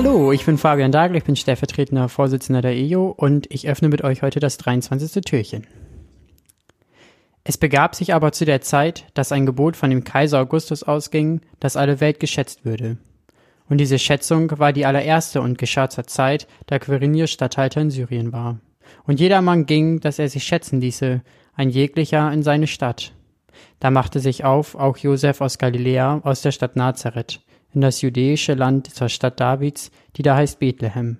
Hallo, ich bin Fabian Dagel, ich bin stellvertretender Vorsitzender der EJO und ich öffne mit euch heute das 23. Türchen. Es begab sich aber zu der Zeit, dass ein Gebot von dem Kaiser Augustus ausging, dass alle Welt geschätzt würde. Und diese Schätzung war die allererste und geschah zur Zeit, da Quirinius Statthalter in Syrien war. Und jedermann ging, dass er sich schätzen ließe, ein jeglicher in seine Stadt. Da machte sich auf auch Josef aus Galiläa, aus der Stadt Nazareth, in das judäische Land zur Stadt Davids, die da heißt Bethlehem.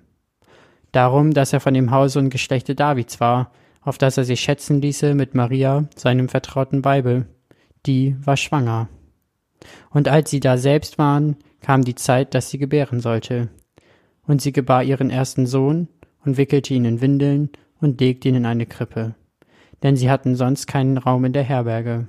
Darum, dass er von dem Hause und Geschlechte Davids war, auf das er sich schätzen ließe mit Maria, seinem vertrauten Weibe. Die war schwanger. Und als sie da selbst waren, kam die Zeit, dass sie gebären sollte. Und sie gebar ihren ersten Sohn und wickelte ihn in Windeln und legte ihn in eine Krippe. Denn sie hatten sonst keinen Raum in der Herberge.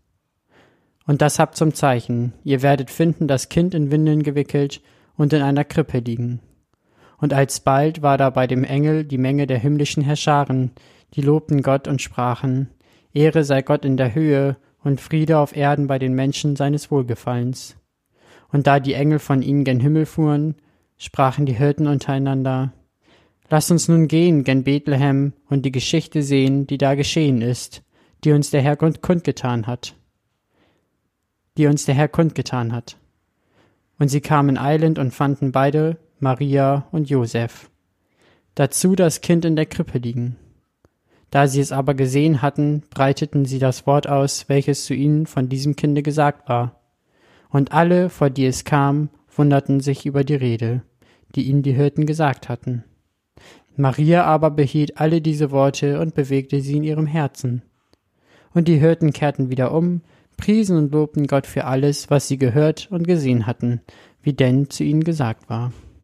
Und das habt zum Zeichen, ihr werdet finden das Kind in Windeln gewickelt und in einer Krippe liegen. Und alsbald war da bei dem Engel die Menge der himmlischen Herrscharen, die lobten Gott und sprachen, Ehre sei Gott in der Höhe und Friede auf Erden bei den Menschen seines Wohlgefallens. Und da die Engel von ihnen gen Himmel fuhren, sprachen die Hirten untereinander, Lass uns nun gehen gen Bethlehem und die Geschichte sehen, die da geschehen ist, die uns der Herr kundgetan hat die uns der Herr kundgetan hat. Und sie kamen eilend und fanden beide, Maria und Josef. Dazu das Kind in der Krippe liegen. Da sie es aber gesehen hatten, breiteten sie das Wort aus, welches zu ihnen von diesem Kinde gesagt war. Und alle, vor die es kam, wunderten sich über die Rede, die ihnen die Hirten gesagt hatten. Maria aber behielt alle diese Worte und bewegte sie in ihrem Herzen. Und die Hirten kehrten wieder um, priesen und lobten Gott für alles, was sie gehört und gesehen hatten, wie denn zu ihnen gesagt war.